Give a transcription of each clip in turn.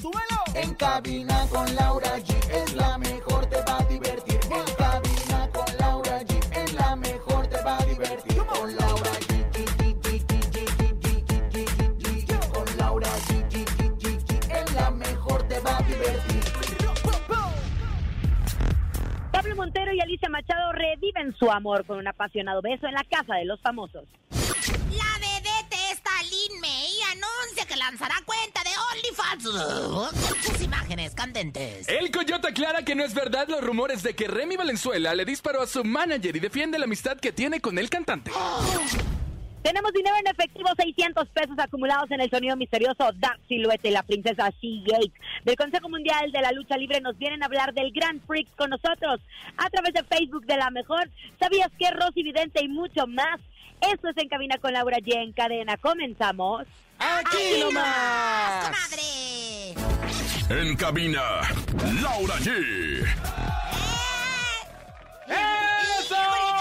¡Súbelo! En cabina con Laura G es la mejor, te va a divertir. En cabina con Laura G es la mejor, te va a divertir. Con Laura G. Con Laura G. Es la mejor, te va a divertir. Pablo Montero y Alicia Machado reviven su amor con un apasionado beso en la casa de los famosos. La vedette esta Lin May anuncia que lanzará cuenta de OnlyFans imágenes candentes. El Coyote aclara que no es verdad los rumores de que Remy Valenzuela le disparó a su manager y defiende la amistad que tiene con el cantante. Tenemos dinero en efectivo, 600 pesos acumulados en el sonido misterioso Dark Silhouette y la princesa She Yates. Del Consejo Mundial de la Lucha Libre nos vienen a hablar del Grand Prix con nosotros a través de Facebook de La Mejor. ¿Sabías que Rosy Vidente y mucho más? Eso es En Cabina con Laura G. En cadena. Comenzamos. ¡Aquí nomás! ¡Comadre! En cabina, Laura G. ¡Eso!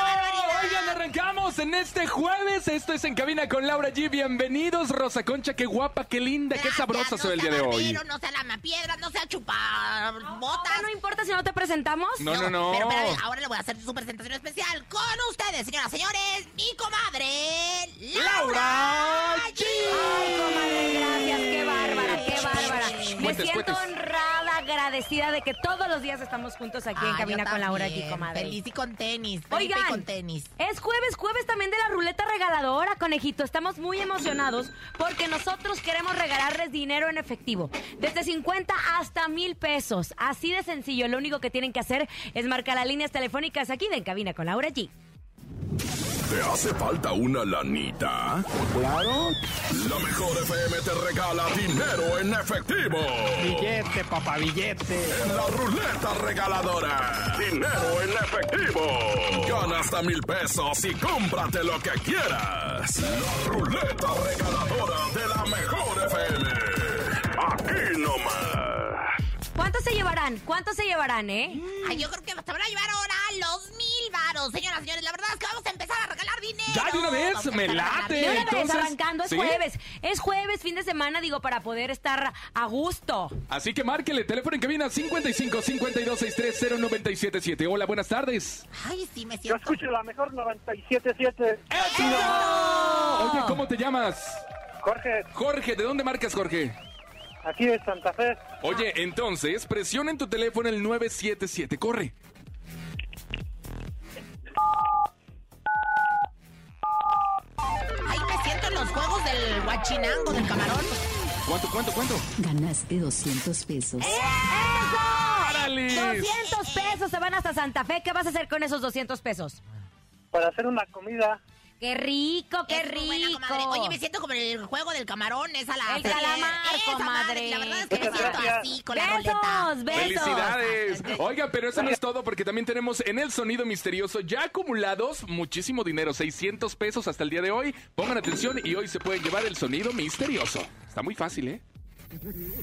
Oigan, arrancamos en este jueves. Esto es En Cabina con Laura G. Bienvenidos, Rosa Concha. Qué guapa, qué linda, qué Gracias, sabrosa no soy el sea día de hoy. barbero, No sea lamapiedra, no sea chupar botas. No importa si no te presentamos. No, no, no. Pero espérame, ahora le voy a hacer su presentación especial con ustedes, señoras, señores, mi comadre ¡Laura G! Ay, comadre, gracias. Qué bárbara, qué bárbara. Me siento honrada, agradecida de que todos los días estamos juntos aquí en Cabina con Laura. G, comadre. Feliz y con tenis. Oigan, y con tenis. es jueves, jueves también de la ruleta regaladora, conejito. Estamos muy emocionados porque nosotros queremos regalarles dinero en efectivo. Desde 50 hasta mil pesos. Así de sencillo. Lo único que tienen que hacer es marcar las líneas telefónicas aquí de En Cabina con Laura G. ¿Te hace falta una lanita? Claro. La mejor FM te regala dinero en efectivo. Billete, papá, billete. En la ruleta regaladora. Dinero en efectivo. Gana hasta mil pesos y cómprate lo que quieras. La ruleta regaladora de la mejor FM. Aquí nomás. ¿Cuántos se llevarán? ¿Cuántos se llevarán, eh? Ay, yo creo que se van a llevar ahora los mil varos. Señoras, señores, la verdad es que vamos a empezar a regalar dinero. Ya, de una vez, Vamos me late. De una vez arrancando, es ¿sí? jueves. Es jueves, fin de semana, digo, para poder estar a gusto. Así que márquele, teléfono en cabina 55 52 63 0977. Hola, buenas tardes. Ay, sí, me Yo siento. escucho la mejor 97.7. Oye, ¿cómo te llamas? Jorge, Jorge, ¿de dónde marcas, Jorge? aquí de Santa Fe. Oye, entonces, presiona en tu teléfono el 977. Corre. Los juegos del guachinango, del camarón. ¿Cuánto, cuánto, cuánto? Ganaste 200 pesos. ¡Órale! 200 pesos se van hasta Santa Fe. ¿Qué vas a hacer con esos 200 pesos? Para hacer una comida. ¡Qué rico, qué Es muy buena, rico! Oye, me siento como en el juego del camarón, esa la El calamar, Esa comadre. La verdad es que me siento así con la roleta. ¡Besos, besos! ¡Felicidades! Oiga, pero eso no es todo porque también tenemos en el sonido misterioso ya acumulados muchísimo dinero, 600 pesos hasta el día de hoy. Pongan atención y hoy se pueden llevar el sonido misterioso. Está muy fácil, ¿eh?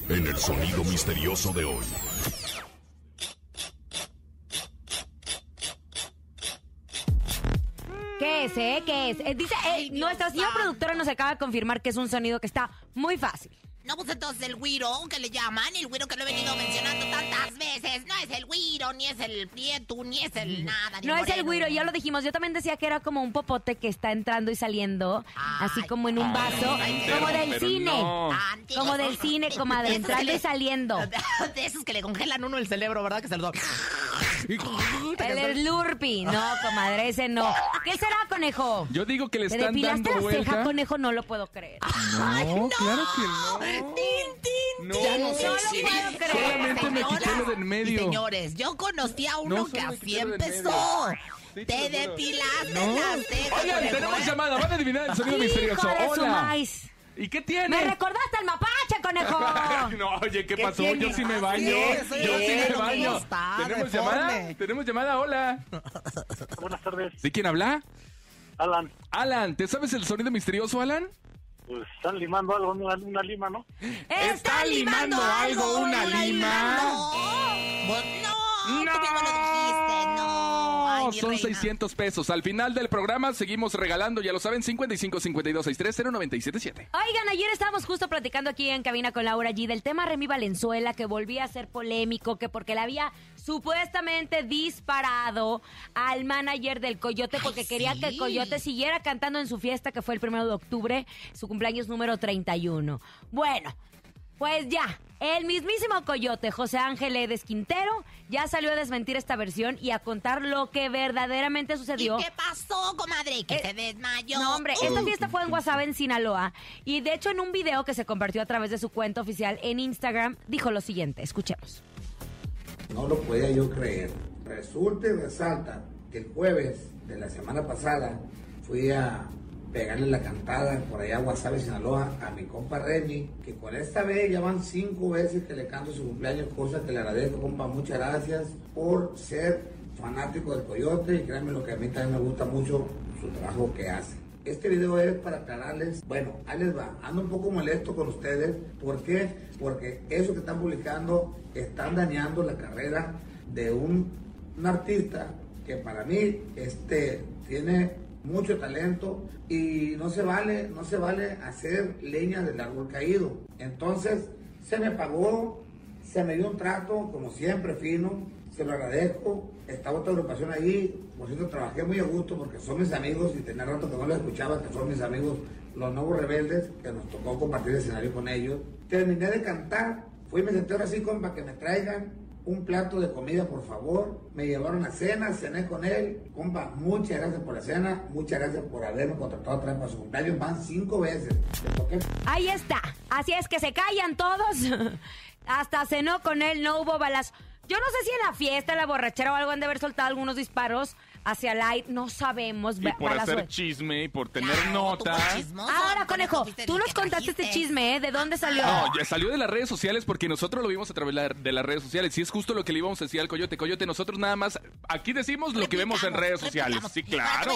En el sonido misterioso de hoy. ¿Qué es, eh? ¿Qué es? Eh, dice, eh, nuestra señora productora nos acaba de confirmar que es un sonido que está muy fácil. No, pues entonces el güiro que le llaman, el güiro que lo he venido mencionando tantas veces, no es el güiro, ni es el prieto, ni es el nada, ni No es el güiro, ya lo dijimos. Yo también decía que era como un popote que está entrando y saliendo, Ay, así como en un vaso, ay, como pero- del pero cine. no. Como del cine, comadre, De esos que entrando y saliendo. De esos que le congelan uno el cerebro, ¿verdad? Que se lo... El Slurpee. No, comadre, ese no. ¿Qué será, conejo? Yo digo que le ¿Te están depilaste dando la ceja, conejo? No lo puedo creer. No, claro que no. ¡Tin, tin! No, tin! no lo puedo creer. Solamente me Señoras quité lo del medio. señores, yo conocí a uno No, que así del empezó. Sí, Te te lo juro. depilaste No. las cejas. Oigan, tenemos ¿eh? llamada. Van a adivinar el sonido Hijo misterioso. de su Hola. maíz. ¿Y qué Me tiene? recordaste al mapache, conejo. no, oye, ¿qué, ¿Qué pasó? tiene? Yo sí me baño. Sí, sí, Yo sí sí, me ¿cómo baño. está? ¿Tenemos Deforme. llamada? ¿Tenemos llamada? Hola. Buenas tardes, ¿Sí quién habla? Alan. Alan, ¿te sabes el sonido misterioso, Alan? Pues están limando algo, una, una lima, ¿no? ¿Está limando algo una lima? No, Pues no, tú mismo lo dijiste, no. Ay, son reina. 600 pesos. Al final del programa seguimos regalando, ya lo saben, 55 52 63 0977. Oigan, ayer estábamos justo platicando aquí en cabina con Laura G del tema Remy Valenzuela, que volvía a ser polémico, que porque le había supuestamente disparado al manager del Coyote porque Ay, quería que el Coyote siguiera cantando en su fiesta, que fue el primero de octubre, su cumpleaños número 31. Bueno, pues ya, el mismísimo Coyote, José Ángel Edes Quintero, ya salió a desmentir esta versión y a contar lo que verdaderamente ¿Y sucedió. qué pasó, comadre? Que Eh, se desmayó. No, hombre, Uh. esta fiesta fue en Guasave, en Sinaloa. Y de hecho, en un video que se compartió a través de su cuenta oficial en Instagram, dijo lo siguiente. Escuchemos. No lo podía yo creer. Resulta y resalta que el jueves de la semana pasada fui a pegarle la cantada por allá a Guasave, Sinaloa, a mi compa Remy, que con esta vez ya van cinco veces que le canto su cumpleaños, cosa que le agradezco, compa. Muchas gracias por ser fanático del Coyote y créanme lo que a mí también me gusta mucho su trabajo que hace. Este video es para aclararles, bueno, ahí les va, ando un poco molesto con ustedes, ¿por qué? Porque eso que están publicando están dañando la carrera de un, un artista que para mí este, tiene mucho talento y no se vale, no se vale hacer leña del árbol caído. Entonces, se me pagó, se me dio un trato, como siempre, fino, se lo agradezco. Estaba otra agrupación ahí, por cierto, trabajé muy a gusto porque son mis amigos y tenía rato que no los escuchaba, que son mis amigos, los nuevos rebeldes, que nos tocó compartir escenario con ellos. Terminé de cantar, fui y me senté ahora sí, compa, que me traigan un plato de comida, por favor. Me llevaron a cena, cené con él. Compa, muchas gracias por la cena, muchas gracias por haberme contratado otra vez para su cumpleaños. Van cinco veces. Ahí está. Así es que se callan todos. Hasta cenó con él, no hubo balas. Yo no sé si en la fiesta, en la borrachera o algo han de haber soltado algunos disparos hacia el aire. No sabemos. Y por hacer chisme y por tener Claro, tú nota. por chismoso, Ahora, conejo, fuiste tú nos contaste este chisme, ¿eh? ¿De dónde salió? No, ya salió de las redes sociales porque nosotros lo vimos a través de la- de las redes sociales. Y es justo lo que le íbamos a decir al Coyote. Coyote, nosotros nada más aquí decimos lo que vemos en redes sociales. Sí, claro.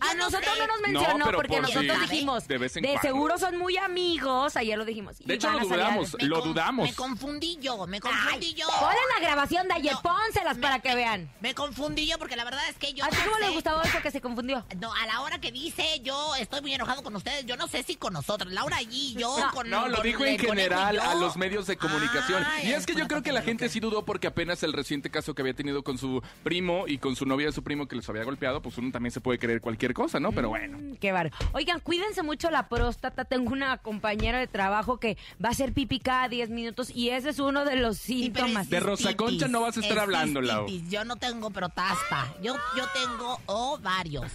a nosotros no nos mencionó porque por nosotros dijimos, de vez en de cuando. seguro son muy amigos, ayer lo dijimos. De hecho, lo dudamos. me lo dudamos. Me confundí yo, me confundí yo. Ponle la grabación de ayer, pónselas para que vean. Me confundí yo porque la verdad es que yo ¿A ti no cómo le sé- gustaba eso que se confundió? No, a la hora que dice, yo estoy muy enojado con ustedes. Yo no sé si con nosotros, Laura allí, yo No, con No, lo con dijo el en general a los medios de comunicación. Ay, y es que yo creo que la gente lo sí dudó porque apenas el reciente caso que había tenido con su primo y con su novia de su primo que les había golpeado, pues uno también se puede creer cualquier cosa, ¿no? Pero bueno. Mm, Qué bar. Oigan, cuídense mucho la próstata. Tengo una compañera de trabajo que va a hacer pipí cada 10 minutos y ese es uno de los síntomas. De Rosa Concha no vas a estar es hablando, Lau. Yo no tengo protasta. Yo, yo tengo ovarios.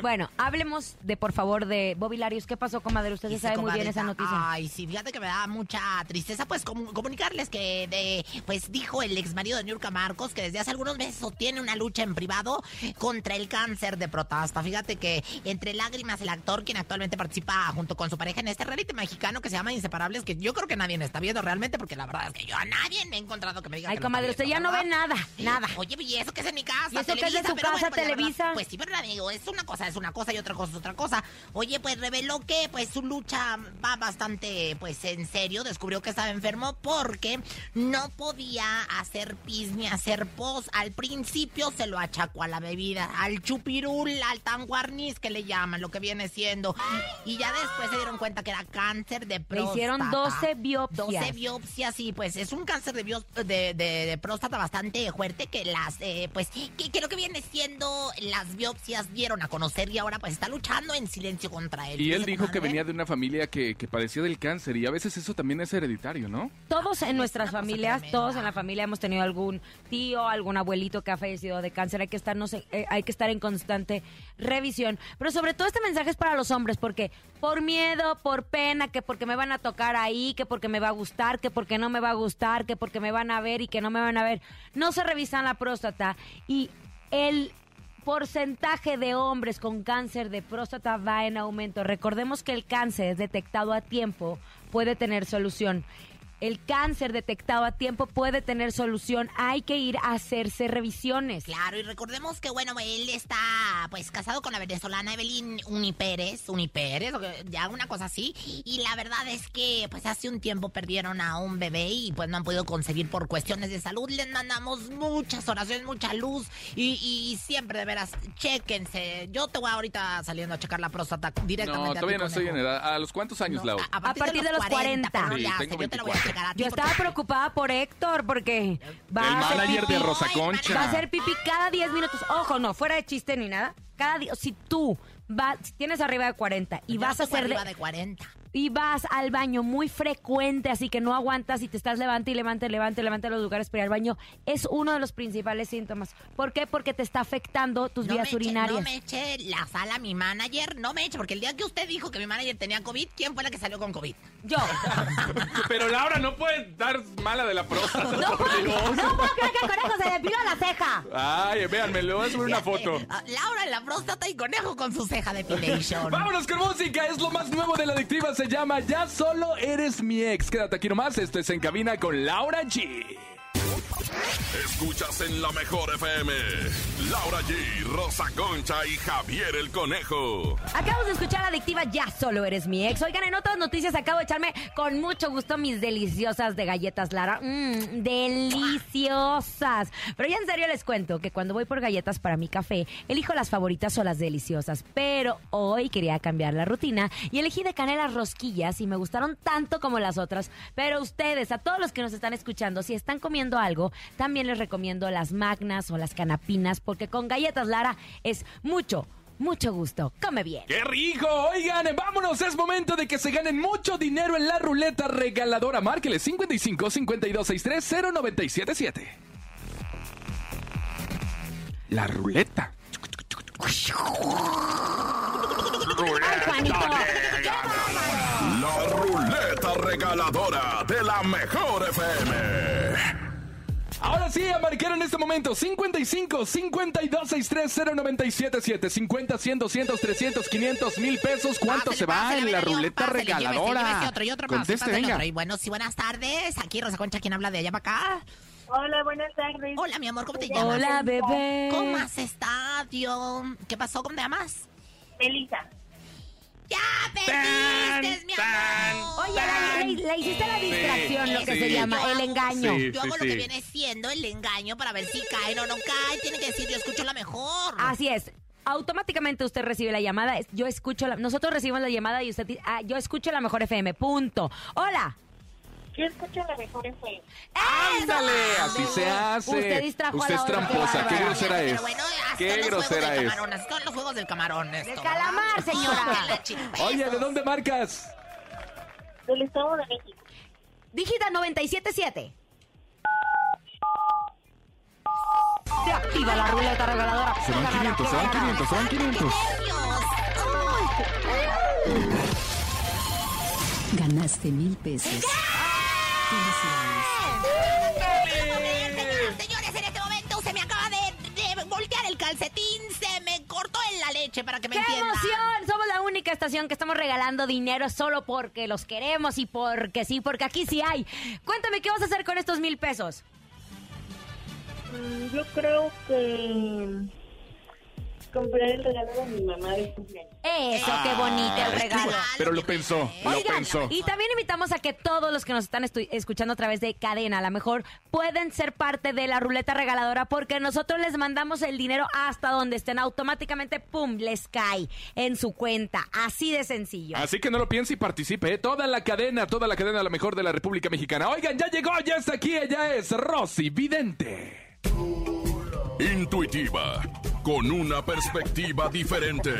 Bueno, hablemos de, por favor, de Bobby Larios. ¿Qué pasó, comadre? Usted Dice, sabe muy bien esa noticia. Ay, sí, fíjate que me da mucha tristeza, pues, comu- comunicarles que, de, pues, dijo el ex marido de Niurka Marcos que desde hace algunos meses sostiene una lucha en privado contra el cáncer de próstata. Fíjate que entre lágrimas el actor, quien actualmente participa junto con su pareja en este reality mexicano que se llama Inseparables, que yo creo que nadie me está viendo realmente, porque la verdad es que yo a nadie me he encontrado que me diga Ay, que comadre, usted ya no ve nada, nada. Oye, y eso que es en mi casa, ¿Y eso que es de Su casa, bueno, pues, verdad, Televisa? pues sí, pero la digo, es una cosa, es una cosa y otra cosa es otra cosa. Oye, pues reveló que pues su lucha va bastante pues en serio. Descubrió que estaba enfermo porque no podía hacer pis ni hacer pos. Al principio se lo achacó a la bebida, al chupirul, al tanguarniz que le llaman, lo que viene siendo. Y ya después se dieron cuenta que era cáncer de Le próstata. hicieron 12 biopsias. 12 biopsias y pues es un cáncer de, de- de próstata bastante fuerte que las, eh, pues, que, que lo que viene siendo las biopsias dieron a conocer y ahora pues está luchando en silencio contra él. Y él dijo que comadre. venía de una familia que, que padecía del cáncer y a veces eso también es hereditario, ¿no? Todos en nuestras familias, tremenda. todos en la familia hemos tenido algún tío, algún abuelito que ha fallecido de cáncer. Hay que estarnos, en- eh, hay que estar en constante revisión. Pero sobre todo este mensaje es para los hombres, porque por miedo, por pena, que porque me van a tocar ahí, que porque me va a gustar, que porque no me va a gustar, que porque me van a ver y que no me van a ver, no se revisan la próstata y el porcentaje de hombres con cáncer de próstata va en aumento. Recordemos que el cáncer detectado a tiempo puede tener solución. El cáncer detectado a tiempo puede tener solución. Hay que ir a hacerse revisiones. Claro, y recordemos que, bueno, él está, pues, casado con la venezolana Evelyn Unipérez, Unipérez, ya una cosa así. Y la verdad es que, pues, hace un tiempo perdieron a un bebé y, pues, no han podido concebir por cuestiones de salud. Les mandamos muchas oraciones, mucha luz y, y siempre, de veras, chéquense. Yo te voy ahorita saliendo a checar la próstata directamente No, a ti, todavía no estoy en edad. ¿A los cuántos años, Lau? A, a partir, de, los 40. pero Sí, ya tengo yo te lo voy a 24. Checar a ti Yo estaba porque- preocupada por Héctor porque va El a hacer manager pipí. de Rosa Ay, Concha. Va a hacer pipí cada 10 minutos. Ojo, no, fuera de chiste ni nada. Cada día, si tú vas, si tienes arriba de 40 y Yo vas a hacer de, arriba de 40. Y vas al baño muy frecuente, así que no aguantas y te estás levante y levante, levante, levante los lugares para ir al baño, es uno de los principales síntomas. ¿Por qué? Porque te está afectando tus No vías me eche- urinarias. no me eche la sala a mi manager, no me eche, porque el día que usted dijo que mi manager tenía COVID, ¿quién fue la que salió con COVID? Yo. Pero Laura no puede dar mala de la próstata. No puedo, no puedo creer que el conejo se depiló la ceja. Ay, véanme, le voy a subir una foto. Ah, Laura en la próstata y conejo con su ceja depilation. Vámonos con música, es lo más nuevo de la adictiva, se llama Ya solo eres mi ex. Quédate aquí nomás, esto es En Cabina con Laura G. Escuchas en la mejor FM. Laura G, Rosa Concha y Javier el Conejo. Acabamos de escuchar la adictiva Ya solo eres mi ex. Oigan, en otras noticias acabo de echarme con mucho gusto mis deliciosas de galletas Lara. Mmm, deliciosas. Pero ya en serio les cuento que cuando voy por galletas para mi café, elijo las favoritas o las deliciosas. Pero hoy quería cambiar la rutina y elegí de canela rosquillas y me gustaron tanto como las otras. Pero ustedes, a todos los que nos están escuchando, si están comiendo algo, también les recomiendo las magnas o las canapinas porque con galletas Lara es mucho, mucho gusto. Come bien. ¡Qué rico! Oigan, vámonos, es momento de que se ganen mucho dinero en la ruleta regaladora. Márquele 55 52 63 0977. La ruleta. ¡Ay! La ruleta regaladora de la mejor FM. Ahora sí, a marcar en este momento 55 52 63 0977 50 100 200 300 500 mil pesos. ¿Cuánto Pásele, se va pásele, en la ruleta llévese, regaladora? llévese otro y otro Conteste, venga. otro. Y bueno, sí, buenas tardes. Aquí Rosa Concha, ¿quién habla de allá para acá? Hola, buenas tardes. Hola, mi amor, ¿cómo te llamas? Hola, bebé. ¿Cómo has estado? ¿Qué pasó? ¿Cómo te llamas? Elisa. ¡Ya perdiste, mi amor! Oye, la- le, le hiciste la distracción, lo que sí. se llama Yo el hago- engaño. Sí. Yo hago lo que viene siendo el engaño para ver si cae o no cae. Tiene que decir, yo escucho la mejor. Así es. Automáticamente usted recibe la llamada. Es- Yo escucho la, nosotros recibimos la llamada y usted dice, ah, yo escucho la mejor FM. Punto. Hola. Yo escucho la mejor FM. ¡Ándale! Así se hace. Usted distrajo a Usted la es otra, tramposa. qué grosera es. bueno, Qué grosera es. son los juegos del camarón. esto, Del ¿verdad? calamar, señora. Oye, ¿de dónde marcas? Del Estado de México. Dígita 977. Se activa la ruleta regaladora. Se van 500, se van 500, se van 500. Ganaste mil pesos. Felicidades. Señores, en este momento se me acaba de, de voltear el calcetín, se me cortó en la leche para que me ¡Qué entiendan. emoción! Somos la única estación que estamos regalando dinero solo porque los queremos y porque sí, porque aquí sí hay. Cuéntame, ¿qué vas a hacer con estos mil pesos? Mm, Yo creo que compré el regalo de mi mamá de cumpleaños. Eso, qué bonito el regalo. Pero lo pensó, lo Oigan, pensó. y también invitamos a que todos los que nos están estu- escuchando a través de cadena, a lo mejor pueden ser parte de la ruleta regaladora porque nosotros les mandamos el dinero hasta donde estén automáticamente, ¡pum!, les cae en su cuenta. Así de sencillo. Así que no lo piense y participe. ¿eh? Toda la cadena, toda la cadena, la mejor de la República Mexicana. Oigan, ya llegó, ya está aquí. Ella es Rosy Vidente. Intuitiva, con una perspectiva diferente.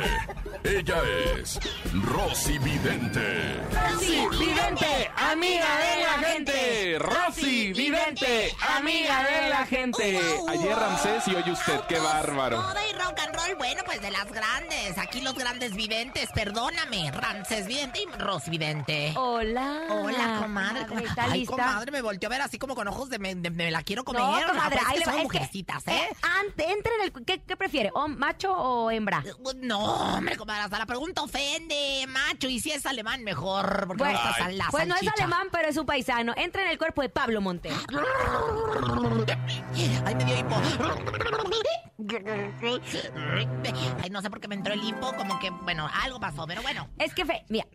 Ella es Rosy Vidente. Rosy Vidente, amiga de la gente. Rosy Vidente, amiga de la gente. Ayer Ramsés y hoy usted, qué bárbaro. Toda y rock and roll, bueno, pues de las grandes. Aquí los grandes videntes, perdóname. Ramses Vidente y Ros Vidente. Hola. Hola, comadre. comadre. ¿Está Ay, lista? comadre, me volteó a ver así como con ojos de me, de- me la quiero comer. No, comadre, pues es ahí que son que- mujercitas, ¿eh? Ante, entre en el... ¿Qué, qué prefiere? ¿O macho o hembra? No, hombre, comadre, hasta la pregunta ofende, macho. Y si es alemán, mejor, porque Bueno, no la pues no es alemán, pero es un paisano. Entra en el cuerpo de Pablo Montero. Ay, me dio hipo. Ay, no sé por qué me entró el hipo, como que, bueno, algo pasó, pero bueno. Es que, fe, mira,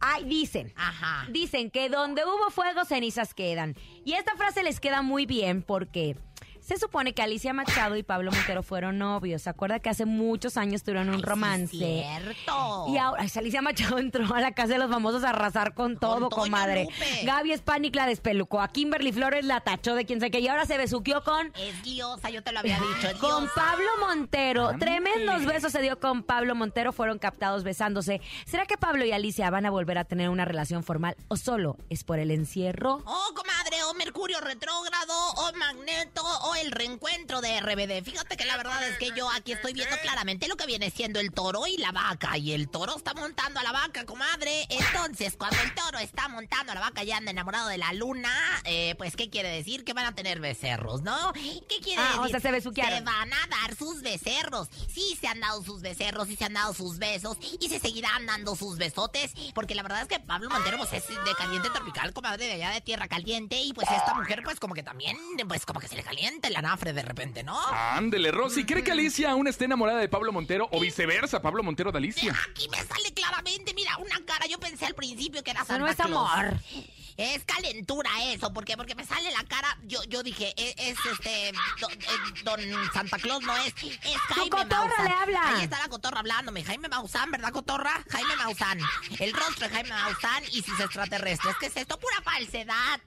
ay, dicen. Ajá. Dicen que donde hubo fuego, cenizas quedan. Y esta frase les queda muy bien porque se supone que Alicia Machado y Pablo Montero fueron novios. ¿Se acuerda que hace muchos años tuvieron un romance? Cierto. Y ahora, ay, Alicia Machado entró a la casa de los famosos a arrasar con todo, Toño comadre. Lupe. Gaby Spanik la despelucó, a Kimberly Flores la tachó de quien sé que y ahora se besuqueó con Es liosa, yo te lo había dicho. es con. Pablo Montero. Tremendos besos se dio con Pablo Montero, fueron captados besándose. ¿Será que Pablo y Alicia van a volver a tener una relación formal o solo es por el encierro? Oh, comadre, o Mercurio retrógrado, o Magneto, o el reencuentro de RBD. Fíjate que la verdad es que yo aquí estoy viendo claramente lo que viene siendo el toro y la vaca. Y el toro está montando a la vaca, comadre. Entonces, cuando el toro está montando a la vaca y anda enamorado de la luna, eh, pues, ¿qué quiere decir? Que van a tener becerros, ¿no? ¿Qué quiere Ah, decir? o sea, se besuquearon. Se van a dar sus becerros. Sí se han dado sus becerros, sí se han dado sus besos, y se seguirán dando sus besotes, porque la verdad es que Pablo Montero, pues, es de caliente tropical, comadre, de allá de tierra caliente, y pues esta mujer, pues, como que también, pues, como que se le calienta el anafre de repente, ¿no? Ándele, Rosy. ¿Cree que Alicia aún esté enamorada de Pablo Montero o viceversa, Pablo Montero de Alicia? Aquí me sale claramente, mira, una cara. Yo pensé al principio que era Santa no es Claus. Es calentura eso, porque porque me sale la cara. Yo yo dije, es, es, este do- eh, don, Santa Claus no es, es Jaime cotorra Maussan. le habla. Ahí está la cotorra hablándome, Jaime Maussan, ¿verdad, cotorra? Jaime Maussan. El rostro de Jaime Maussan y sus extraterrestres. ¿Qué es esto? Pura falsedad.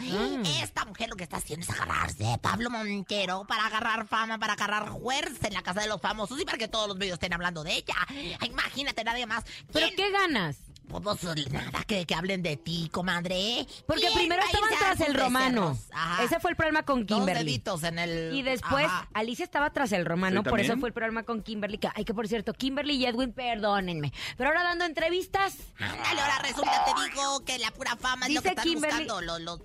Mm. Esta mujer lo que está haciendo es agarrarse de Pablo Montero para agarrar fama, para agarrar fuerza en la casa de los famosos y para que todos los medios estén hablando de ella. Imagínate nadie más. ¿Pero ¿Quién- qué ganas? Nada, que, que hablen de ti, comadre. Porque ¿Quién primero estaban tras el romano. Ese fue el problema con Dos Kimberly. deditos en el... Y después Ajá. Alicia estaba tras el romano, por eso fue el problema con Kimberly. Que, ay, que por cierto, Kimberly y Edwin, perdónenme. Pero ahora dando entrevistas, Ándale, ahora resulta, te digo, que la pura fama es lo que Dice están Kimberly- buscando los... los-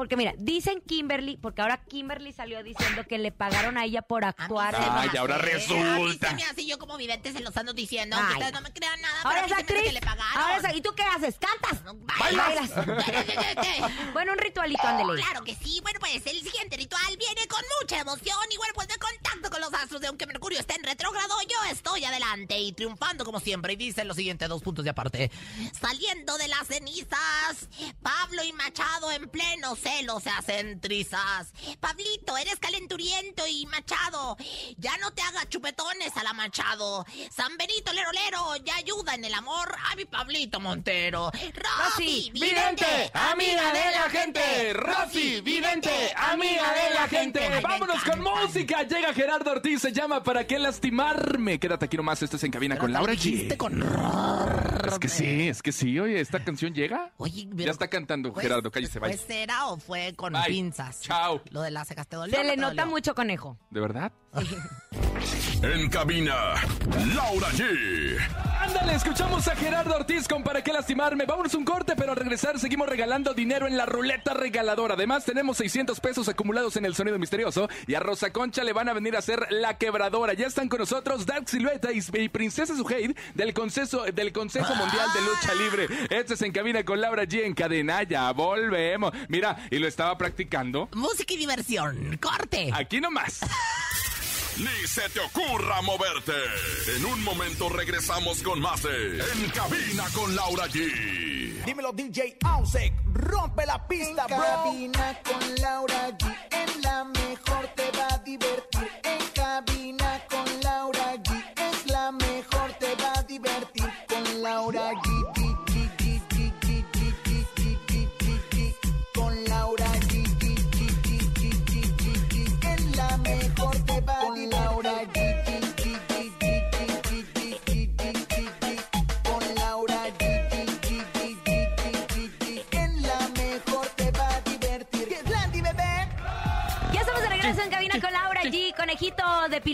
porque mira, dicen Kimberly, porque ahora Kimberly salió diciendo que le pagaron a ella por a actuar. Ay, hace- ahora A mí resulta. se me hace yo como vidente se los ando diciendo, Ay. ustedes no me crean nada, Ahora pero es a actriz. que le pagaron. Ahora es- ¿Y tú qué haces? ¿Cantas? ¿Bailas? Bueno, un ritualito, ándele. Claro que sí. Bueno, pues el siguiente ritual viene con mucha emoción y bueno, pues de contacto con los astros de aunque Mercurio esté en retrógrado, yo estoy adelante y triunfando como siempre. Y dice lo siguiente, dos puntos de aparte. Saliendo de las cenizas, Pablo y Machado en pleno celo se hacen trizas. Pablito, eres calenturiento y Machado, ya no te hagas chupetones a la Machado. San Benito Lero Lero, ya ayuda en el amor a mi Pablito Montero. Rosy, Vidente, amiga de la gente. Rosy, vidente, amiga de la gente. Ay, Vámonos con música. Llega Gerardo Ortiz, se llama ¿Para qué lastimarme? Quédate aquí nomás, esto es En Cabina con Laura G. Con Es que sí, es que sí. Oye, ¿esta canción llega? Oye, Ya está cantando pues, Gerardo, cállese, vaya. ¿Pues era o fue con Bye. pinzas? Chao. Lo de las cejas te dolió. Se le nota dolió? mucho conejo. ¿De verdad? En cabina, Laura G. Ándale, escuchamos a Gerardo Ortiz con ¿Para qué lastimarme? Vámonos un corte, pero al regresar seguimos regalando dinero en la ruleta regaladora. Además, tenemos 600 pesos acumulados en el sonido misterioso y a Rosa Concha le van a venir a hacer la quebradora. Ya están con nosotros Dark Silueta y, y Princesa Suheid del Consejo, del Consejo Mundial de Lucha Libre. Este es En Cabina con Laura G en cadena. Ya volvemos. Mira, y lo estaba practicando. Música y diversión. ¡Corte! Aquí nomás. ni se te ocurra moverte. En un momento regresamos con más de En Cabina con Laura G. Dímelo, DJ Ausek, rompe la pista, en. Cabina con Laura G, en la mejor te va a divertir. En cabina con Laura G, es la mejor te va a divertir con Laura G. Con Laura G, en la mejor.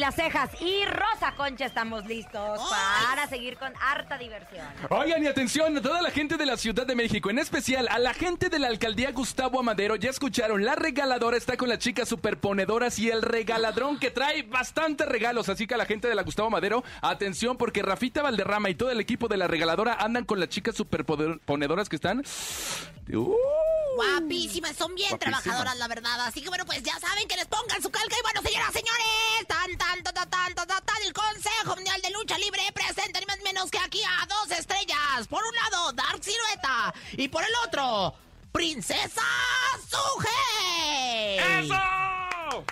De Pilacejas y Rosa Concha estamos listos para seguir con harta diversión. Oigan, y atención a toda la gente de la Ciudad de México, en especial a la gente de la alcaldía Gustavo Amadero. Ya escucharon, la regaladora está con las chicas superponedoras y el regaladrón que trae bastantes regalos. Así que a la gente de la Gustavo Amadero, atención, porque Rafita Valderrama y todo el equipo de la regaladora andan con las chicas superponedoras que están. Uh, Guapísimas, son bien trabajadoras, la verdad. Así que bueno, pues ya saben que les pongan su calca. Y bueno, señoras, señores, tan, tan, tan, tan, tan, tan, tan el Consejo Mundial de Lucha Libre presenta ni más menos que aquí a dos estrellas. Por un lado, Dark Silueta. Y por el otro, Princesa Suje. ¡Eso!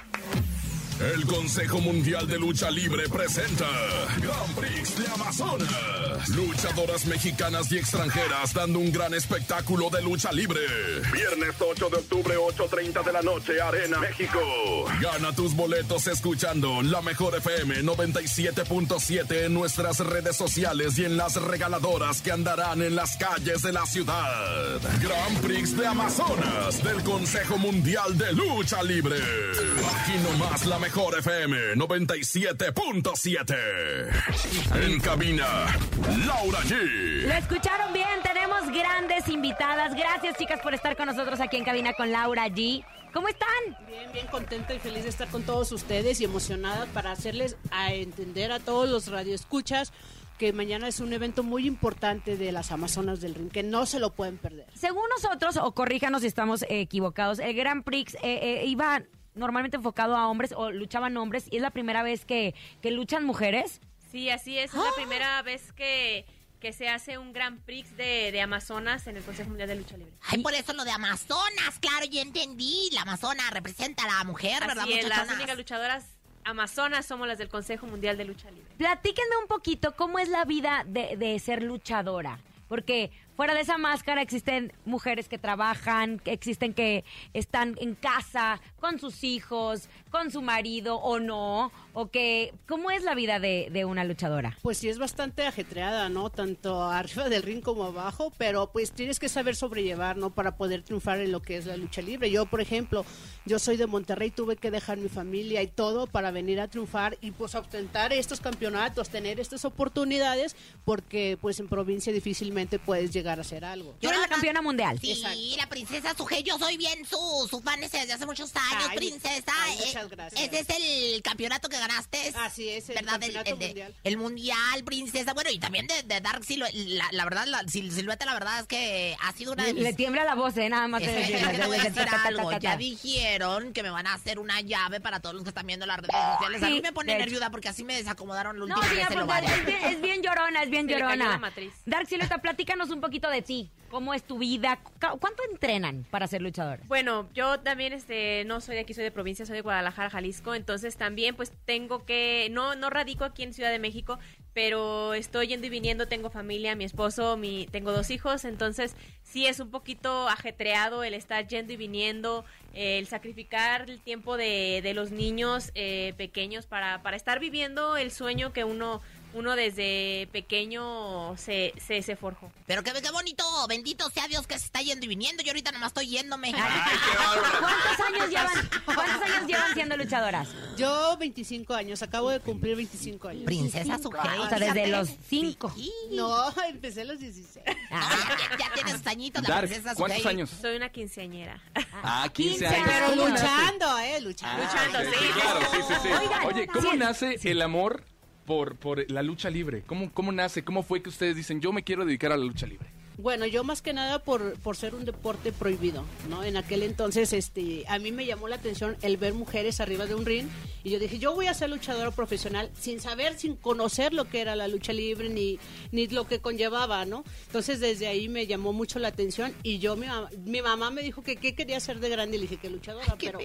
El Consejo Mundial de Lucha Libre presenta Grand Prix de Amazonas. Luchadoras mexicanas y extranjeras dando un gran espectáculo de lucha libre. Viernes 8 de octubre, 8.30 de la noche, Arena, México. Gana tus boletos escuchando la mejor FM 97.7 en nuestras redes sociales y en las regaladoras que andarán en las calles de la ciudad. Grand Prix de Amazonas del Consejo Mundial de Lucha Libre. Aquí nomás la mejor FM 97.7. En cabina, Laura G. Lo escucharon bien, tenemos grandes invitadas. Gracias, chicas, por estar con nosotros aquí en cabina con Laura G. ¿Cómo están? Bien, bien contenta y feliz de estar con todos ustedes y emocionada para hacerles a entender a todos los radioescuchas que mañana es un evento muy importante de las Amazonas del Ring, que no se lo pueden perder. Según nosotros, o corríjanos si estamos eh, equivocados, el Grand Prix eh, eh, iba normalmente enfocado a hombres o luchaban hombres y es la primera vez que, que luchan mujeres. Sí, así es. Es la primera vez que, que se hace un Grand Prix de, de Amazonas en el Consejo Mundial de Lucha Libre. Ay, por eso lo de Amazonas, claro, ya entendí. La Amazona representa a la mujer, ¿verdad, Así es, las únicas luchadoras Amazonas somos las del Consejo Mundial de Lucha Libre. Platíquenme un poquito cómo es la vida de, de ser luchadora. Porque fuera de esa máscara existen mujeres que trabajan, existen que están en casa con sus hijos, con su marido o no. O que, ¿cómo es la vida de, de una luchadora? Pues sí, es bastante ajetreada, ¿no? Tanto arriba del ring como abajo, pero pues tienes que saber sobrellevar, ¿no? Para poder triunfar en lo que es la lucha libre. Yo, por ejemplo, yo soy de Monterrey, tuve que dejar mi familia y todo para venir a triunfar y pues ostentar estos campeonatos, tener estas oportunidades, porque pues en provincia difícilmente puedes llegar a hacer algo. Tú eres la campeona mundial. Sí, la princesa Suje, yo soy bien su, su fan desde hace muchos años, Ay, princesa. ay, Eh, muchas gracias. Ese es el campeonato que ganaste. Así es, el ¿verdad? campeonato el, mundial. el mundial, princesa. Bueno, y también de, de Dark Silueta. La, la verdad, la Sil- Silueta, la verdad es que ha sido una de Le, mis... le tiembla la voz, ¿eh? Nada más. Es que te voy a decir Ta, ta, ta, algo. ta, Ya dijeron que me van a hacer una llave para todos los que están viendo las redes sociales. a Sí, mí me pone nerviosa porque así me desacomodaron la No, sí, vez el es, bien, es bien llorona, es bien llorona. Dark Silueta, platícanos un poquito de ti. ¿Cómo es tu vida? Cu- ¿Cuánto entrenan para ser luchador? Bueno, yo también este no soy de aquí, soy de provincia, soy de Guadalajara, Jalisco, entonces también pues tengo que no no radico aquí en Ciudad de México, pero estoy yendo y viniendo, tengo familia, mi esposo, mi tengo dos hijos, entonces sí es un poquito ajetreado el estar yendo y viniendo, el sacrificar el tiempo de, de los niños eh, pequeños para, para estar viviendo el sueño que uno uno desde pequeño se, se, se forjó. Pero que qué bonito, bendito sea Dios que se está yendo y viniendo. Yo ahorita nomás estoy yéndome. ¿Cuántos años llevan, cuántos años llevan siendo luchadoras? Yo 25 años, acabo de cumplir 25 años. Princesa Suje. O sea, desde los cinco. No, empecé a los 16. Ah, ya, ya tienes añitos, la Dark, princesa ¿cuántos Suje. años? Soy una quinceañera. Ah, 15 15 años. Pero luchando, ¿eh? Luchando. Luchando, Sí, sí. claro, sí, sí, sí. Oigan, Oye, ¿cómo sí. nace el amor por, por la lucha libre? ¿Cómo, ¿Cómo nace? ¿Cómo fue que ustedes dicen, yo me quiero dedicar a la lucha libre? Bueno, yo más que nada por, por ser un deporte prohibido, ¿no? En aquel entonces, este, a mí me llamó la atención el ver mujeres arriba de un ring y yo dije, yo voy a ser luchadora profesional sin saber, sin conocer lo que era la lucha libre ni, ni lo que conllevaba, ¿no? Entonces desde ahí me llamó mucho la atención y yo, mi, mam- mi mamá me dijo que qué quería hacer de grande y le dije que luchadora, pero,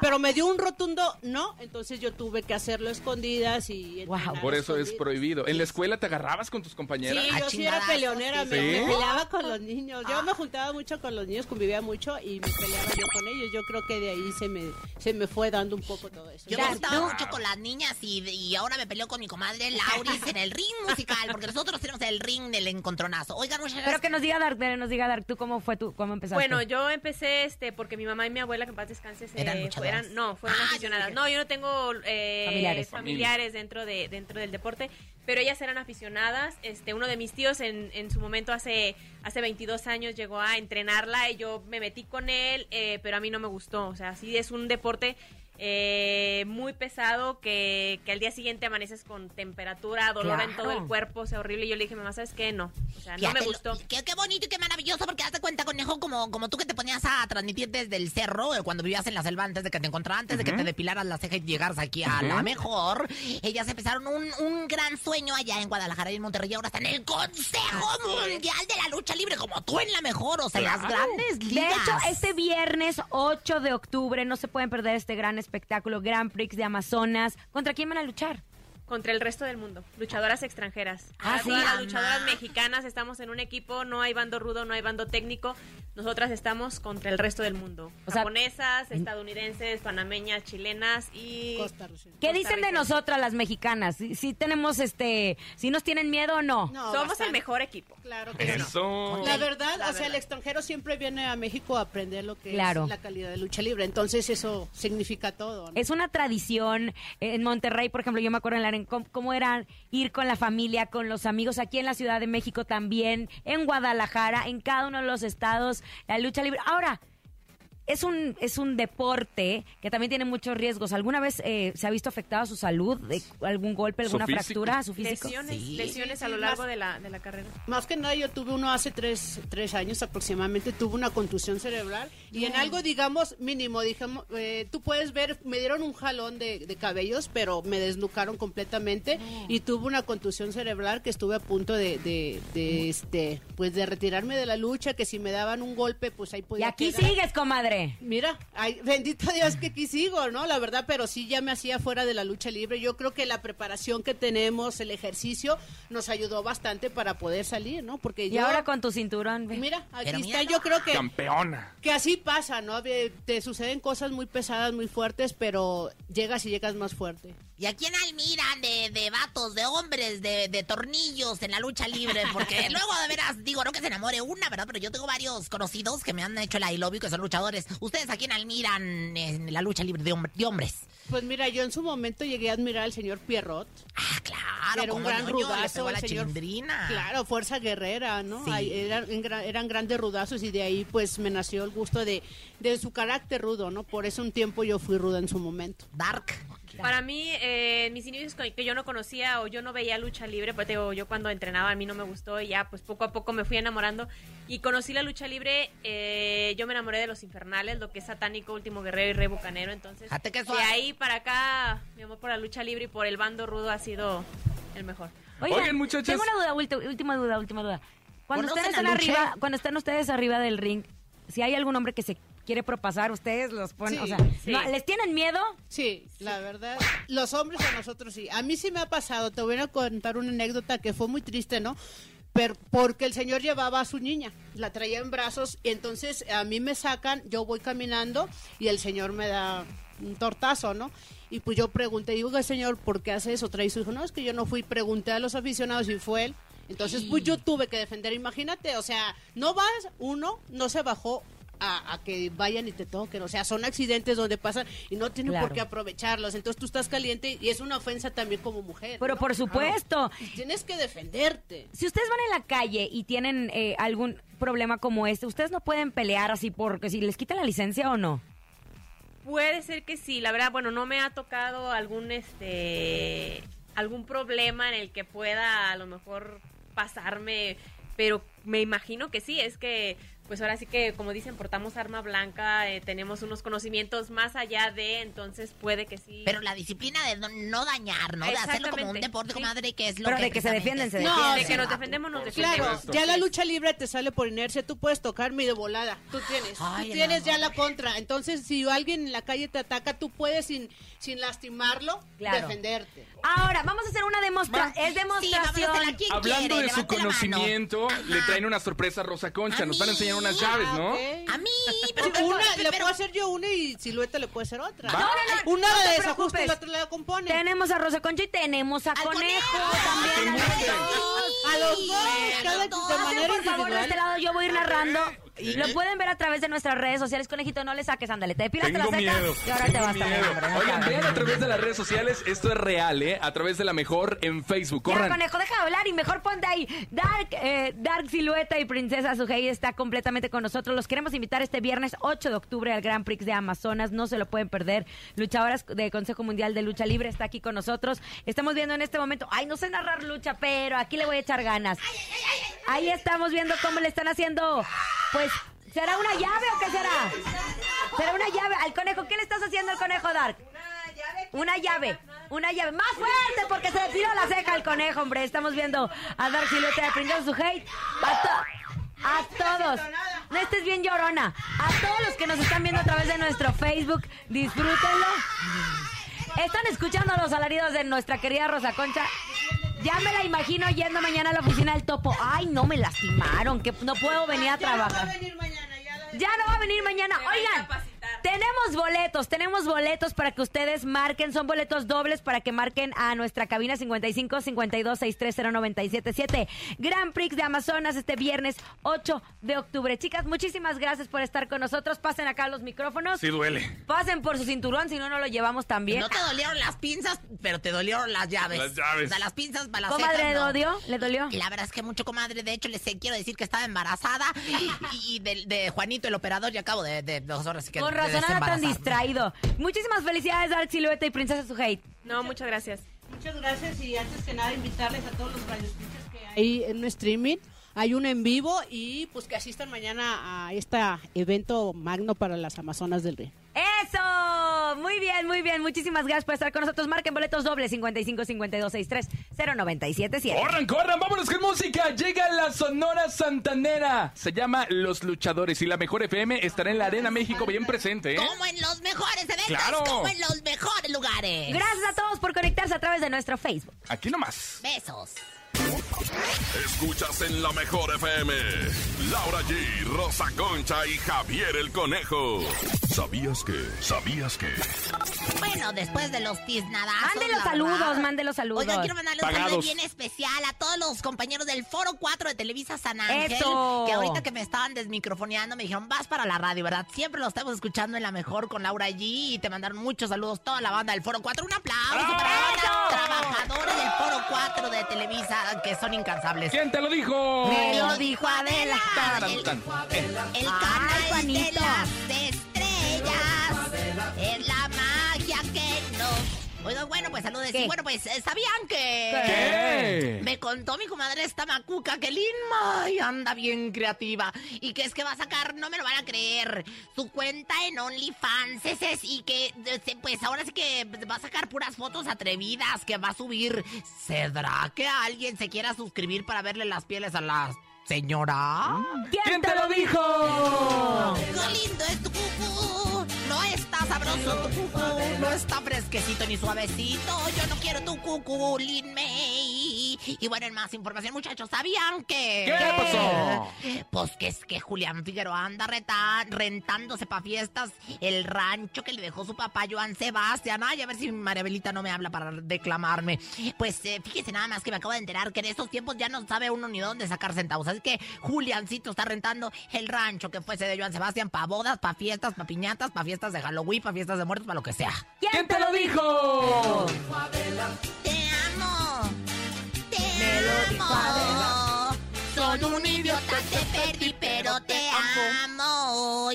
pero me dio un rotundo no, entonces yo tuve que hacerlo a escondidas y... entrenar Por eso es prohibido. ¿En la escuela te agarrabas con tus compañeras? Sí, Ah, yo sí era peleonera, sí. me, peleaba con los niños. Yo me juntaba mucho con los niños, convivía mucho y me peleaba yo con ellos. Yo creo que de ahí se me, se me fue dando un poco todo eso. Yo me gustaba mucho con las niñas y, y ahora me peleo con mi comadre Lauris en el ring musical, porque nosotros tenemos el ring del encontronazo. Oigan, muchas Pero que nos diga Dark, nos diga Dark, ¿tú cómo fue tú, cómo empezaste? Bueno, yo empecé este porque mi mamá y mi abuela, que en paz descanse, se fueran, no, fueron aficionadas. No, yo no tengo eh, Familiares. familiares dentro de dentro del deporte, pero ellas eran aficionadas. Este, uno de mis tíos en, en su momento hace hace 22 años llegó a entrenarla y yo me metí con él, eh, pero a mí no me gustó. O sea, sí es un deporte eh, muy pesado que, que al día siguiente amaneces con temperatura, dolor en todo Claro. el cuerpo, o sea, horrible. Y yo le dije, mamá, ¿sabes qué? No. O sea, no me gustó. Qué, qué bonito y qué maravilloso, porque hazte cuenta, conejo, como, como tú que te ponías a transmitir desde el cerro, eh, cuando vivías en la selva antes de que te encontraras, antes de que te depilaras la ceja y llegaras aquí a la mejor. Ellas empezaron un, un gran sueño allá en Guadalajara y en Monterrey, ahora están en el Consejo Mundial de la Lucha Libre, como tú en la mejor, o sea, las Claro. grandes De ligas. hecho, este viernes 8 de octubre no se pueden perder este gran espectáculo, Grand Prix de Amazonas. ¿Contra quién van a luchar? Contra el resto del mundo, luchadoras extranjeras. Ah, Todas sí, las mamá. luchadoras mexicanas estamos en un equipo, no hay bando rudo, no hay bando técnico. Nosotras estamos contra el resto del mundo. O sea, Japonesas, estadounidenses, panameñas, chilenas y ¿Qué dicen de nosotras las mexicanas? Si, si tenemos este, si nos tienen miedo o no. No, Somos bastante. el mejor equipo. Claro que sí. Eso. La verdad, La o sea, el extranjero siempre viene a México a aprender lo que Claro. es la calidad de lucha libre. Entonces eso significa todo. ¿no? Es una tradición. En Monterrey, por ejemplo, yo me acuerdo en la cómo, cómo era ir con la familia, con los amigos, aquí en la Ciudad de México también, en Guadalajara, en cada uno de los estados, la lucha libre. Ahora, es un, es un deporte que también tiene muchos riesgos. ¿Alguna vez eh, se ha visto afectada su salud? de ¿Algún golpe, Su alguna físico. fractura, su físico? Lesiones, Sí. lesiones a lo largo más- de la, de la carrera. Más que nada, yo tuve uno hace tres, tres años aproximadamente, tuve una contusión cerebral y en algo, digamos, mínimo, digamos, eh, tú puedes ver, me dieron un jalón de, de cabellos, pero me desnucaron completamente y tuve una contusión cerebral que estuve a punto de, de, de, este, pues de retirarme de la lucha, que si me daban un golpe, pues ahí Y podía aquí quedar. sigues, comadre. Mira, ay, bendito Dios que aquí sigo, ¿no? La verdad, pero sí ya me hacía fuera de la lucha libre. Yo creo que la preparación que tenemos, el ejercicio, nos ayudó bastante para poder salir, ¿no? Porque Y yo, ahora con tu cinturón. ve. mira, aquí Pero está. mira, Yo creo que Campeona. que así pasa, ¿no? Te suceden cosas muy pesadas, muy fuertes, pero llegas y llegas más fuerte. Y aquí en Almira, de, de vatos, de hombres, de, de tornillos en la lucha libre, porque luego de veras, digo, no que se enamore una, ¿verdad? Pero yo tengo varios conocidos que me han hecho el I love you, que son luchadores. Ustedes aquí en Almira, en, la lucha libre de, hom- de hombres. Pues mira, yo en su momento llegué a admirar al señor Pierrot. Ah, claro, era un gran le rudazo. pegó a la el señor- chilindrina. Claro, fuerza guerrera, ¿no? Sí. Eran, eran grandes rudazos y de ahí pues me nació el gusto de, de su carácter rudo, ¿no? Por eso un tiempo yo fui ruda en su momento. Dark. Para mí, eh, mis inicios que yo no conocía o yo no veía lucha libre, pues te digo, yo cuando entrenaba a mí no me gustó y ya pues poco a poco me fui enamorando y conocí la lucha libre, eh, yo me enamoré de los infernales, lo que es satánico, último guerrero y rey bucanero, entonces que de ahí para acá mi amor por la lucha libre y por el bando rudo ha sido el mejor. Oigan, Oigan, muchachas. Tengo una duda, última duda, última duda. Cuando ¿Conocen ustedes están arriba, cuando están ustedes arriba del ring, si hay algún hombre que se quiere propasar, ustedes los ponen, Sí, o sea, sí. ¿no- ¿les tienen miedo? Sí, la verdad, los hombres a nosotros sí. A mí sí me ha pasado, te voy a contar una anécdota que fue muy triste, ¿no? Pero porque el señor llevaba a su niña, la traía en brazos y entonces a mí me sacan, yo voy caminando y el señor me da un tortazo, ¿no? Y pues yo pregunté, digo, "Oiga, señor, ¿por qué hace eso? Trae su hijo, no, es que yo no fui, pregunté a los aficionados y fue él. Entonces, pues yo tuve que defender, imagínate, o sea, no vas, uno no se bajó a, a que vayan y te toquen, o sea, son accidentes donde pasan y no tienen Claro. por qué aprovecharlos, entonces tú estás caliente y es una ofensa también como mujer. Pero ¿no? por supuesto. Tienes que defenderte. Si ustedes van en la calle y tienen eh, algún problema como este, ustedes no pueden pelear así porque si les quitan la licencia o no. Puede ser que sí, la verdad, bueno, no me ha tocado algún este algún problema en el que pueda a lo mejor pasarme, pero me imagino que sí, es que pues ahora sí que, como dicen, portamos arma blanca, eh, tenemos unos conocimientos más allá de, entonces puede que sí. Pero la disciplina de no, no dañar, ¿no? De hacerlo como un deporte, Sí. comadre, que es lo Pero que de que se defienden, se defienden. de que nos defendemos, nos defendemos. Claro, ya la lucha libre te sale por inercia, tú puedes tocarme de volada, tú tienes, Ay, tú tienes ya la contra, entonces si alguien en la calle te ataca, tú puedes sin, sin lastimarlo, Claro. defenderte. Ahora, vamos a hacer una demostración. Es demostración. Hablando de su conocimiento, le traen una sorpresa a Rosa Concha. Nos van a enseñar unas llaves, ¿no? A mí, pero una, le puedo hacer yo una y silueta le puede hacer otra. Va. No, no, no, una no la desajusta y preocupes. la otra la compone. Tenemos a Rosa Concha y tenemos a Conejo, también. a los dos. A los dos, cada de manera por favor, de este lado yo voy a ir narrando. Y lo pueden ver a través de nuestras redes sociales. Conejito, no le saques, ándale. Te depilaste Tengo la miedo. y ahora te vas no Oigan, vean a través de las redes sociales. Esto es real, ¿eh? A través de la mejor en Facebook. Ya, Corran. conejo, deja de hablar y mejor ponte ahí. Dark, eh, Dark Silueta y Princesa Sujei está completamente con nosotros. Los queremos invitar este viernes 8 de octubre al Grand Prix de Amazonas. No se lo pueden perder. Luchadoras de Consejo Mundial de Lucha Libre está aquí con nosotros. Estamos viendo en este momento. Ay, no sé narrar lucha, pero aquí le voy a echar ganas. Ahí estamos viendo cómo le están haciendo. Pues, ¿será una llave o qué será? ¿Será una llave? Al conejo, ¿qué le estás haciendo al conejo, Dark? Una llave, una llave. Más fuerte porque se le tiró la ceja al conejo, hombre. Estamos viendo a Dark Silueta de Princesa su hate. A, to- a todos. No estés bien llorona. A todos los que nos están viendo a través de nuestro Facebook, disfrútenlo. Están escuchando los alaridos de nuestra querida Rosa Concha. Ya me la imagino yendo mañana a la oficina del topo. Ay, no me lastimaron, que no puedo venir a trabajar. Ya no va a venir mañana. Oigan, tenemos boletos, tenemos boletos para que ustedes marquen. Son boletos dobles para que marquen a nuestra cabina 55 52 630 977. Grand Prix de Amazonas este viernes 8 de octubre. Chicas, muchísimas gracias por estar con nosotros. Pasen acá los micrófonos. Sí duele. Pasen por su cinturón, si no, no lo llevamos también. No te dolieron las pinzas, pero te dolieron las llaves. Las llaves. O sea, las pinzas para las ¿Comadre le no. dolió? ¿Le dolió? La verdad es que mucho, comadre. De hecho, les quiero decir que estaba embarazada y, y de, de Juanito, el operador, ya acabo de, de dos horas que Con razón era tan distraído. Muchísimas felicidades, Dark Silueta y Princesa Sujeit. No, muchas gracias. Muchas gracias y antes que nada invitarles a todos los radioescuchas que hay en un streaming. Hay uno en vivo y pues que asistan mañana a este evento magno para las Amazonas del Río. ¡Eso! Muy bien, muy bien. Muchísimas gracias por estar con nosotros. Marquen boletos dobles 55 52 63 0977. Corran, corran, vámonos con música. Llega la Sonora Santanera. Se llama Los Luchadores y la Mejor FM estará en la Arena México bien presente, ¿eh? Como en los mejores eventos, Claro. como en los mejores lugares. Gracias a todos por conectarse a través de nuestro Facebook. Aquí nomás. Besos. Escuchas en la mejor FM. Laura G, Rosa Concha y Javier el Conejo. ¿Sabías que? ¿Sabías que? Bueno, después de los tiznadazos. Mande los saludos, mande los saludos. Oigan, quiero mandarle un saludo bien especial a todos los compañeros del Foro 4 de Televisa San Ángel. ¡Eso! Que ahorita que me estaban desmicrofoneando me dijeron, vas para la radio, ¿verdad? Siempre lo estamos escuchando en la mejor con Laura G. Y te mandaron muchos saludos toda la banda del Foro 4. Un aplauso para la banda trabajadora del Foro 4 de Televisa que son incansables. ¿Quién te lo dijo? Me lo dijo Adela. El, tan. el Ay, canal de las Oigan, bueno, pues saludos. Y bueno, pues, eh, ¿sabían que...? ¿Qué? Me contó mi comadre esta macuca que Lin May anda bien creativa. Y que es que va a sacar, no me lo van a creer, su cuenta en OnlyFans. es, y que, se- pues ahora sí que va a sacar puras fotos atrevidas que va a subir. ¿Cedrá que alguien se quiera suscribir para verle las pieles a la señora? ¿Quién te lo dijo? ¡Qué lindo es tu cucú! No está sabroso tu cucú, no está fresquecito ni suavecito. Yo no quiero tu cucú, Lin Y bueno, en más información, muchachos, ¿sabían que...? ¿Qué pasó? Pues que es que Julián Figueroa anda reta- rentándose para fiestas el rancho que le dejó su papá Joan Sebastián. Ay, a ver si María Belita no me habla para declamarme. Pues eh, fíjese nada más que me acabo de enterar que en estos tiempos ya no sabe uno ni dónde sacar centavos. Así que Juliancito está rentando el rancho que fuese de Joan Sebastián para bodas, para fiestas, para piñatas, para fiestas de Halloween, para fiestas de muertos, para lo que sea. ¿Quién te lo dijo? Lo dijo amo. Son un idiota, te perdí, pero te amo.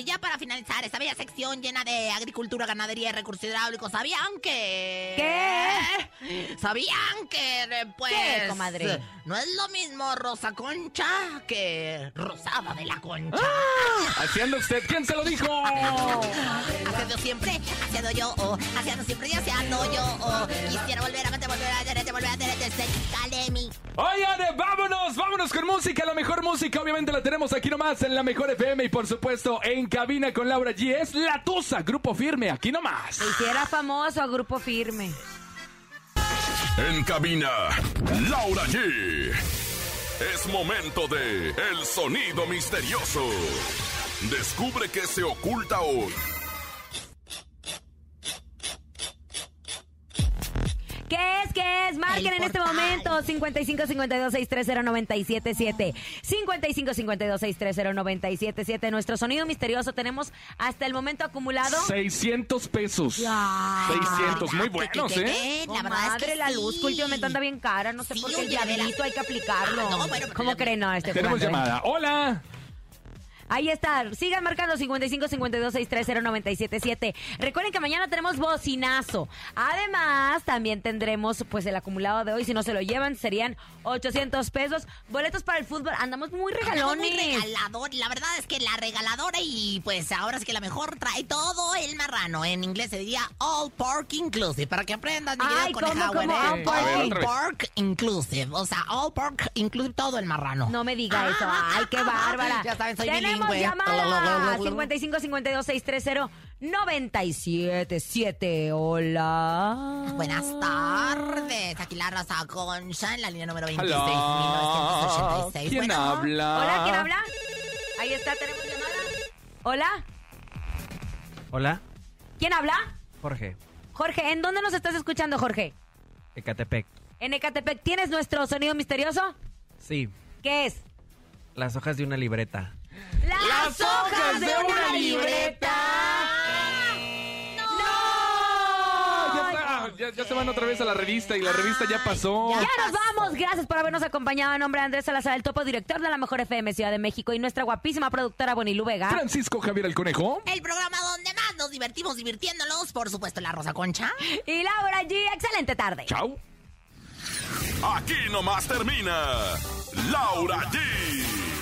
Ya para finalizar esta bella sección llena de agricultura, ganadería y recursos hidráulicos, ¿sabían que... ¿Qué? ¿Sabían que, eh, pues... ¿Qué, comadre? No es lo mismo Rosa Concha que Rosada de la Concha. Así anda usted. ¿Quién se lo dijo? Haciendo siempre, haciendo yo, oh, haciendo siempre y haciendo yo, oh. Quisiera volver a verte, volver a tenerte, volver a tenerte, Calemi. Oigan, eh, vámonos, vámonos con música. La mejor música, obviamente, la tenemos aquí nomás en la mejor FM y, por supuesto, en cabina con Laura G. Es La Tusa, grupo firme, aquí nomás. Se hiciera famoso grupo firme. En cabina, Laura G. Es momento de El Sonido Misterioso. Descubre qué se oculta hoy. ¿Qué es? ¿Qué es? Marquen en este momento 55 52 630 977 55 52 630 977 Nuestro sonido misterioso tenemos hasta el momento acumulado 600 pesos. 600, muy buenos, ¿eh? La verdad es Madre, que la sí. luz últimamente anda bien cara. No sé Sí, por qué el diablito hay que aplicarlo. No, bueno, ¿Cómo creen? No, este Tenemos jugando, ¿eh? llamada. Hola. Ahí está. Sigan marcando 55 52 630 977. Recuerden que mañana tenemos bocinazo. Además, también tendremos pues el acumulado de hoy. Si no se lo llevan, serían 800 pesos. Boletos para el fútbol. Andamos muy Andamos regalones. muy regalador. La verdad es que la regaladora y pues ahora es que la mejor trae todo el marrano. En inglés se diría All Pork Inclusive. Para que aprendas, mi Ay, ¿cómo, cómo? All pork. Inclusive. O sea, All Pork Inclusive todo el marrano. No me diga eso. Ay, qué bárbara. Ya saben, soy bilingüe. Llamada. 55 52 630 977. Hola. Buenas tardes. Aquí la Rosa Concha en la línea número 26, Hola. 1986. ¿Quién Bueno, habla? Hola, ¿quién habla? Ahí está, tenemos llamada. Hola. Hola, ¿Quién habla? Jorge, Jorge, ¿en dónde nos estás escuchando, Jorge? Ecatepec. En Ecatepec, ¿tienes nuestro sonido misterioso? Sí, ¿Qué es? las hojas de una libreta. Las, hojas de una libreta. Ya, está, ya, ya se van otra vez a la revista y la revista ya pasó. Ya nos vamos. Gracias por habernos acompañado. En nombre de Andrés Salazar, el topo director de la Mejor FM Ciudad de México y nuestra guapísima productora Bonilu Vega. Francisco Javier el Conejo. El programa donde más nos divertimos divirtiéndolos, por supuesto, la Rosa Concha. Y Laura G. Excelente tarde. Chao. Aquí nomás termina Laura G,